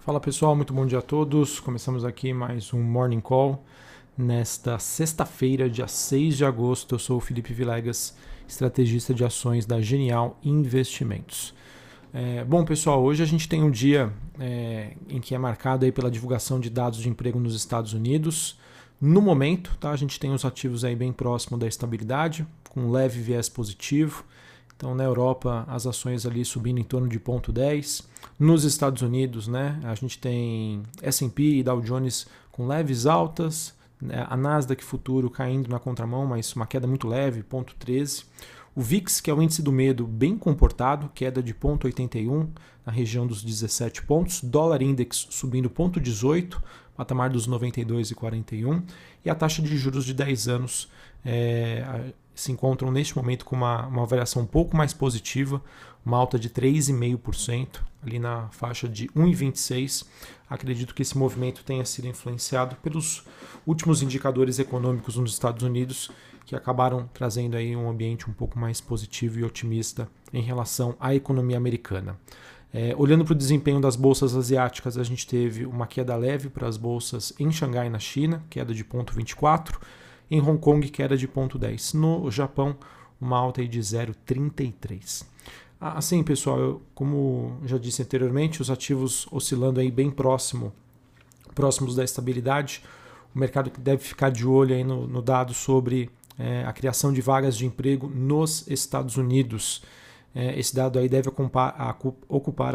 Fala pessoal, muito bom dia a todos. Começamos aqui mais um Morning Call nesta sexta-feira, dia 6 de agosto. Eu sou o Felipe Vilegas, estrategista de ações da Genial Investimentos. É, bom pessoal, hoje a gente tem um dia é, em que é marcado aí pela divulgação de dados de emprego nos Estados Unidos. No momento, tá, a gente tem os ativos aí bem próximo da estabilidade, com leve viés positivo. Então, na Europa, as ações ali subindo em torno de 0,10. Nos Estados Unidos, né, a gente tem S&P e Dow Jones com leves altas, né, a Nasdaq futuro caindo na contramão, mas uma queda muito leve, 0,13. O VIX, que é o índice do medo, bem comportado, queda de 0,81 na região dos 17 pontos. Dólar index subindo 0,18, patamar dos 92,41. E a taxa de juros de 10 anos é, se encontram neste momento com uma, uma variação um pouco mais positiva, uma alta de 3,5%, ali na faixa de 1,26%. Acredito que esse movimento tenha sido influenciado pelos últimos indicadores econômicos nos Estados Unidos, que acabaram trazendo aí um ambiente um pouco mais positivo e otimista em relação à economia americana. É, olhando para o desempenho das bolsas asiáticas, a gente teve uma queda leve para as bolsas em Xangai, na China, queda de 0,24%. Em Hong Kong, queda de 0,10. No Japão, uma alta de 0,33. Assim, pessoal, eu, como já disse anteriormente, os ativos oscilando aí bem próximo, próximos da estabilidade. O mercado deve ficar de olho aí no, no dado sobre é, a criação de vagas de emprego nos Estados Unidos. É, esse dado aí deve ocupar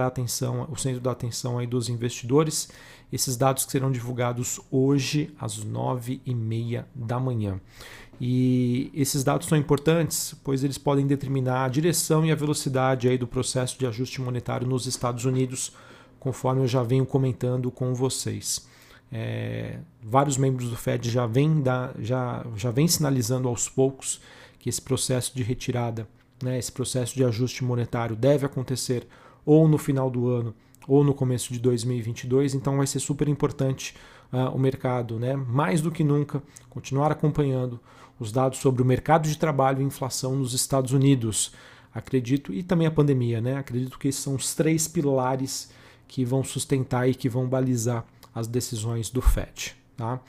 a, atenção, o centro da atenção aí dos investidores. Esses dados que serão divulgados hoje às nove e meia da manhã. E esses dados são importantes, pois eles podem determinar a direção e a velocidade aí do processo de ajuste monetário nos Estados Unidos, conforme eu já venho comentando com vocês. É, vários membros do Fed já vêm já, já sinalizando aos poucos que esse processo de retirada né, esse processo de ajuste monetário deve acontecer ou no final do ano ou no começo de 2022, então vai ser super importante uh, o mercado, né, mais do que nunca, continuar acompanhando os dados sobre o mercado de trabalho e inflação nos Estados Unidos. Acredito, e também a pandemia, né? Acredito que esses são os três pilares que vão sustentar e que vão balizar as decisões do FED. Tá?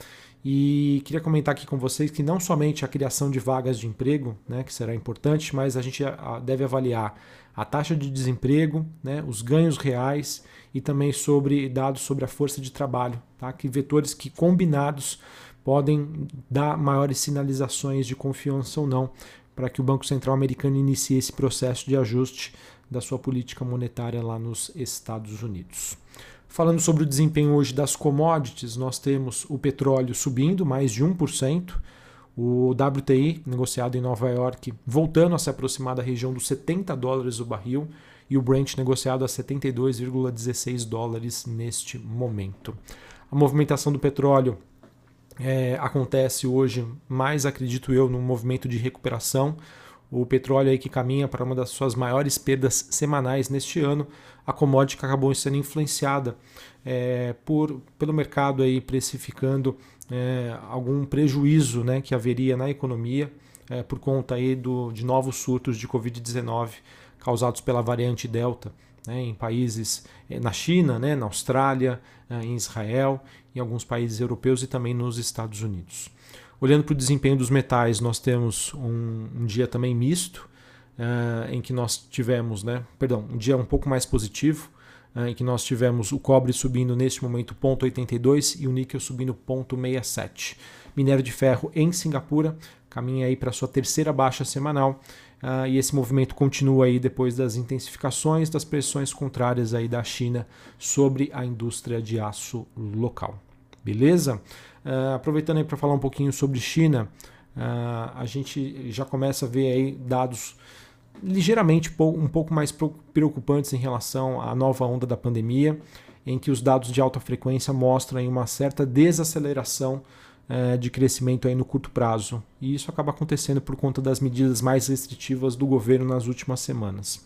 E queria comentar aqui com vocês que não somente a criação de vagas de emprego, né, que será importante, mas a gente deve avaliar a taxa de desemprego, né, os ganhos reais e também sobre dados sobre a força de trabalho, tá? que vetores que combinados podem dar maiores sinalizações de confiança ou não para que o Banco Central americano inicie esse processo de ajuste da sua política monetária lá nos Estados Unidos. Falando sobre o desempenho hoje das commodities, nós temos o petróleo subindo mais de 1%, o WTI, negociado em Nova York, voltando a se aproximar da região dos 70 dólares o barril, e o Brent negociado a 72,16 dólares neste momento. A movimentação do petróleo é, acontece hoje, mais acredito eu, num movimento de recuperação o petróleo aí que caminha para uma das suas maiores perdas semanais neste ano, a commodity acabou sendo influenciada é, por, pelo mercado aí precificando é, algum prejuízo né, que haveria na economia é, por conta aí do, de novos surtos de Covid-19 causados pela variante Delta né, em países é, na China, né, na Austrália, é, em Israel, em alguns países europeus e também nos Estados Unidos. Olhando para o desempenho dos metais, nós temos um, um dia também misto, uh, em que nós tivemos, né, perdão, um dia um pouco mais positivo, uh, em que nós tivemos o cobre subindo neste momento 0,82 e o níquel subindo 0,67. Minério de ferro em Singapura caminha aí para sua terceira baixa semanal uh, e esse movimento continua aí depois das intensificações das pressões contrárias aí da China sobre a indústria de aço local. Beleza? Uh, aproveitando aí para falar um pouquinho sobre China, uh, a gente já começa a ver aí dados ligeiramente um pouco mais preocupantes em relação à nova onda da pandemia, em que os dados de alta frequência mostram uma certa desaceleração uh, de crescimento aí no curto prazo. E isso acaba acontecendo por conta das medidas mais restritivas do governo nas últimas semanas.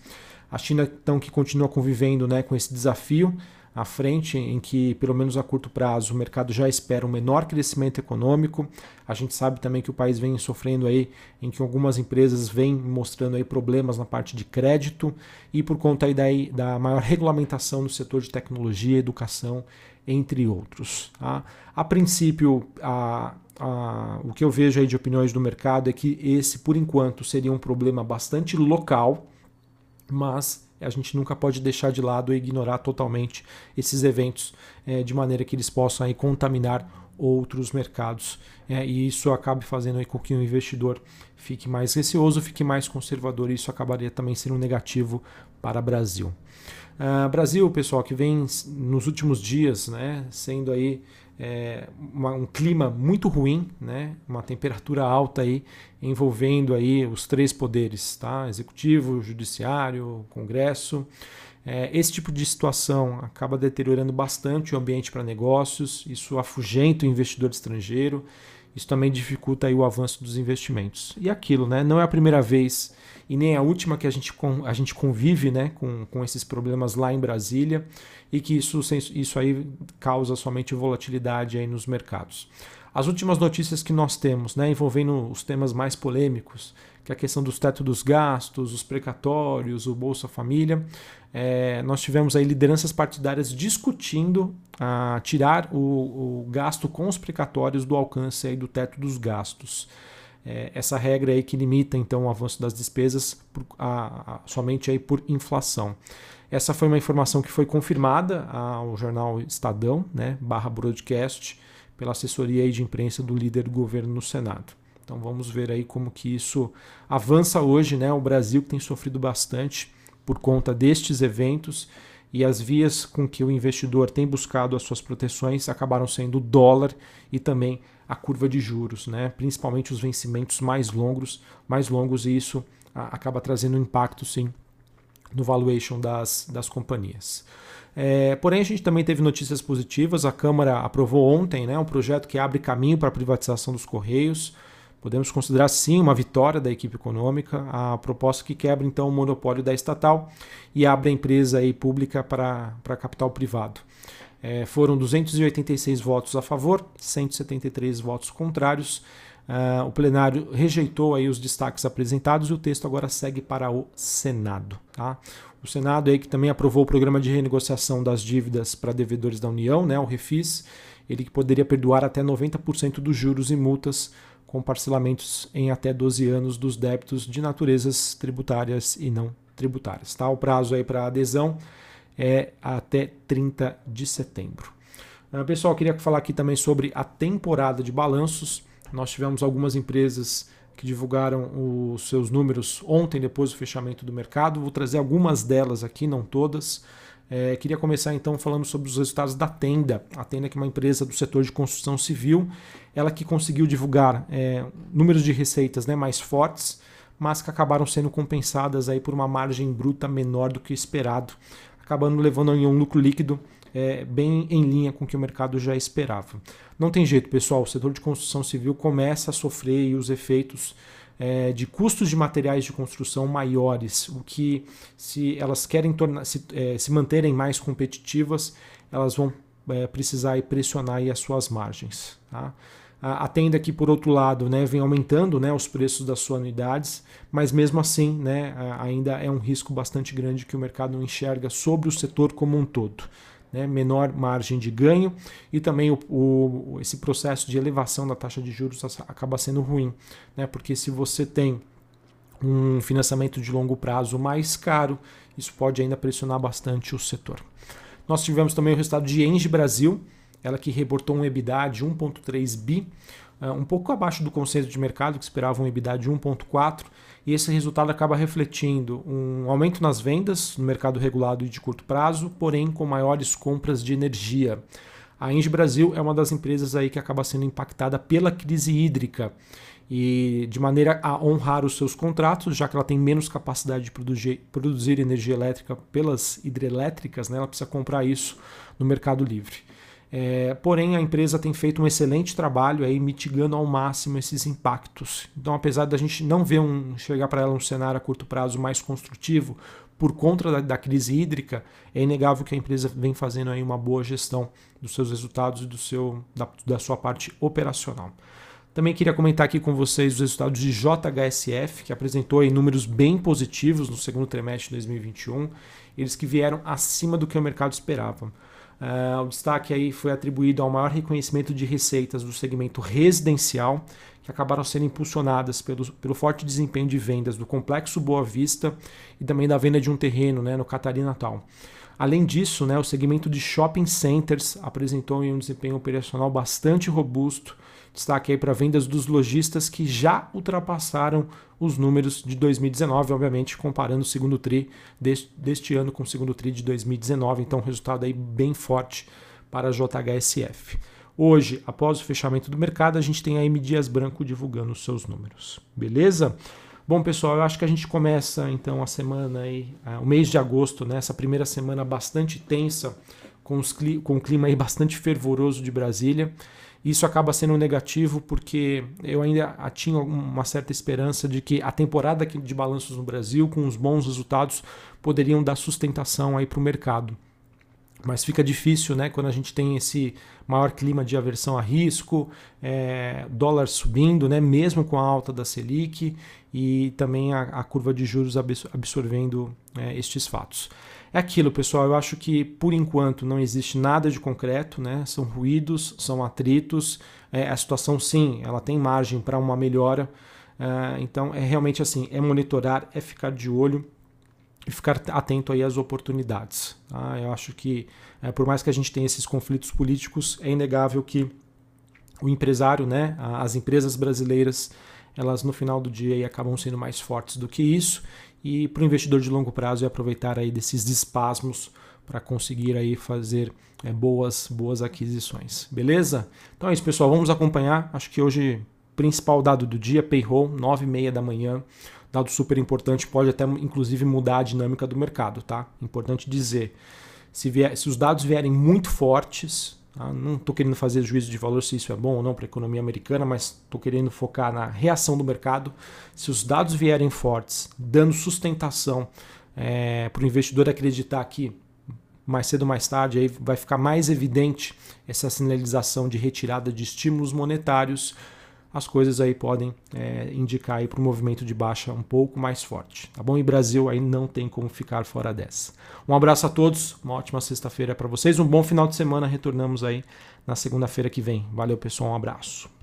A China, então, que continua convivendo né, com esse desafio à frente, em que, pelo menos a curto prazo, o mercado já espera um menor crescimento econômico. A gente sabe também que o país vem sofrendo aí, em que algumas empresas vêm mostrando aí problemas na parte de crédito e por conta aí daí, da maior regulamentação no setor de tecnologia, educação, entre outros. Tá? A princípio, a, a, o que eu vejo aí de opiniões do mercado é que esse, por enquanto, seria um problema bastante local, mas a gente nunca pode deixar de lado e ignorar totalmente esses eventos é, de maneira que eles possam aí contaminar outros mercados. É, e isso acaba fazendo com que o investidor fique mais receoso, fique mais conservador, e isso acabaria também sendo negativo para o Brasil. Uh, Brasil, pessoal, que vem nos últimos dias né, sendo aí é, uma, um clima muito ruim, né? uma temperatura alta aí, envolvendo aí os três poderes, tá? executivo, judiciário, congresso. É, esse tipo de situação acaba deteriorando bastante o ambiente para negócios, isso afugenta o investidor estrangeiro, isso também dificulta aí o avanço dos investimentos. E aquilo, né? não é a primeira vez e nem a última que a gente, a gente convive né, com, com esses problemas lá em Brasília e que isso, isso aí causa somente volatilidade aí nos mercados. As últimas notícias que nós temos, né, envolvendo os temas mais polêmicos, que é a questão dos tetos dos gastos, os precatórios, o Bolsa Família, é, nós tivemos aí lideranças partidárias discutindo a tirar o, o gasto com os precatórios do alcance aí do teto dos gastos é, essa regra aí que limita então o avanço das despesas por, a, a, somente aí por inflação. Essa foi uma informação que foi confirmada ao jornal Estadão, né, barra broadcast, pela assessoria de imprensa do líder do governo no Senado. Então vamos ver aí como que isso avança hoje, né? O Brasil que tem sofrido bastante por conta destes eventos e as vias com que o investidor tem buscado as suas proteções acabaram sendo o dólar e também a curva de juros, né? principalmente os vencimentos mais longos, mais longos e isso acaba trazendo impacto sim no valuation das, das companhias. É, porém, a gente também teve notícias positivas. A Câmara aprovou ontem né, um projeto que abre caminho para a privatização dos Correios. Podemos considerar sim uma vitória da equipe econômica, a proposta que quebra então o monopólio da estatal e abre a empresa aí pública para, para capital privado. É, foram 286 votos a favor, 173 votos contrários. Uh, o plenário rejeitou aí os destaques apresentados e o texto agora segue para o Senado. Tá? O Senado aí que também aprovou o programa de renegociação das dívidas para devedores da União, né, o Refis, ele que poderia perdoar até 90% dos juros e multas com parcelamentos em até 12 anos dos débitos de naturezas tributárias e não tributárias. Tá? O prazo aí para adesão é até 30 de setembro. Uh, pessoal, queria falar aqui também sobre a temporada de balanços. Nós tivemos algumas empresas que divulgaram os seus números ontem, depois do fechamento do mercado. Vou trazer algumas delas aqui, não todas. É, queria começar então falando sobre os resultados da Tenda. A Tenda que é uma empresa do setor de construção civil, ela que conseguiu divulgar é, números de receitas né, mais fortes, mas que acabaram sendo compensadas aí por uma margem bruta menor do que esperado, acabando levando a um lucro líquido é, bem em linha com o que o mercado já esperava. Não tem jeito, pessoal, o setor de construção civil começa a sofrer os efeitos é, de custos de materiais de construção maiores, o que, se elas querem tornar, se, é, se manterem mais competitivas, elas vão é, precisar pressionar as suas margens. Tá? A, tenda que, por outro lado, né, vem aumentando né, os preços das suas unidades, mas mesmo assim né, ainda é um risco bastante grande que o mercado não enxerga sobre o setor como um todo né, menor margem de ganho e também o, o, esse processo de elevação da taxa de juros acaba sendo ruim, né, porque se você tem um financiamento de longo prazo mais caro, isso pode ainda pressionar bastante o setor. Nós tivemos também o resultado de Engie Brasil, ela que reportou um EBITDA de 1,3 bi, ah, um pouco abaixo do consenso de mercado, que esperava um EBITDA de 1,4 e esse resultado acaba refletindo um aumento nas vendas no mercado regulado e de curto prazo, porém com maiores compras de energia. A Engie Brasil é uma das empresas aí que acaba sendo impactada pela crise hídrica e de maneira a honrar os seus contratos, já que ela tem menos capacidade de produzir, produzir energia elétrica pelas hidrelétricas, né, ela precisa comprar isso no mercado livre. É, porém, a empresa tem feito um excelente trabalho aí mitigando ao máximo esses impactos. Então, apesar da gente não ver um chegar para ela um cenário a curto prazo mais construtivo por conta da, da, crise hídrica, é inegável que a empresa vem fazendo aí uma boa gestão dos seus resultados e do seu, da, da sua parte operacional. Também queria comentar aqui com vocês os resultados de JHSF, que apresentou números bem positivos no segundo trimestre de 2021, eles que vieram acima do que o mercado esperava. Uh, o destaque aí foi atribuído ao maior reconhecimento de receitas do segmento residencial, que acabaram sendo impulsionadas pelo, pelo forte desempenho de vendas do Complexo Boa Vista e também da venda de um terreno né, no Catarina Natal. Além disso, né, o segmento de shopping centers apresentou um desempenho operacional bastante robusto, Destaque aí para vendas dos lojistas que já ultrapassaram os números de 2019, obviamente comparando o segundo TRI deste, deste ano com o segundo TRI de 2019, então resultado aí bem forte para a JHSF. Hoje, após o fechamento do mercado, a gente tem a M Dias Branco divulgando os seus números. Beleza? Bom, pessoal, eu acho que a gente começa então a semana aí, o mês de agosto, né, essa primeira semana bastante tensa, com, os, com o clima aí bastante fervoroso de Brasília. Isso acaba sendo negativo porque eu ainda tinha uma certa esperança de que a temporada de balanços no Brasil, com os bons resultados, poderiam dar sustentação aí para o mercado. Mas fica difícil né, quando a gente tem esse maior clima de aversão a risco, é, dólar subindo, né, mesmo com a alta da Selic, e também a, a curva de juros absorvendo é, estes fatos. É aquilo, pessoal. Eu acho que por enquanto não existe nada de concreto, né? São ruídos, são atritos. É, a situação, sim, ela tem margem para uma melhora. É, então, é realmente assim: é monitorar, é ficar de olho e ficar atento aí às oportunidades. Tá? Eu acho que, é, por mais que a gente tenha esses conflitos políticos, é inegável que o empresário, né, as empresas brasileiras, elas no final do dia aí acabam sendo mais fortes do que isso e para o investidor de longo prazo é aproveitar aí desses espasmos para conseguir aí fazer é, boas boas aquisições, beleza? Então é isso pessoal, vamos acompanhar. Acho que hoje principal dado do dia payroll 9 e meia da manhã, dado super importante, pode até inclusive mudar a dinâmica do mercado, tá? Importante dizer, se, vier, se os dados vierem muito fortes, Tá? Não estou querendo fazer juízo de valor se isso é bom ou não para a economia americana, mas estou querendo focar na reação do mercado. Se os dados vierem fortes, dando sustentação é, para o investidor acreditar que mais cedo ou mais tarde aí vai ficar mais evidente essa sinalização de retirada de estímulos monetários as coisas aí podem é, indicar para o movimento de baixa um pouco mais forte, tá bom? E Brasil aí não tem como ficar fora dessa. Um abraço a todos, uma ótima sexta-feira para vocês, um bom final de semana, retornamos aí na segunda-feira que vem. Valeu pessoal, um abraço.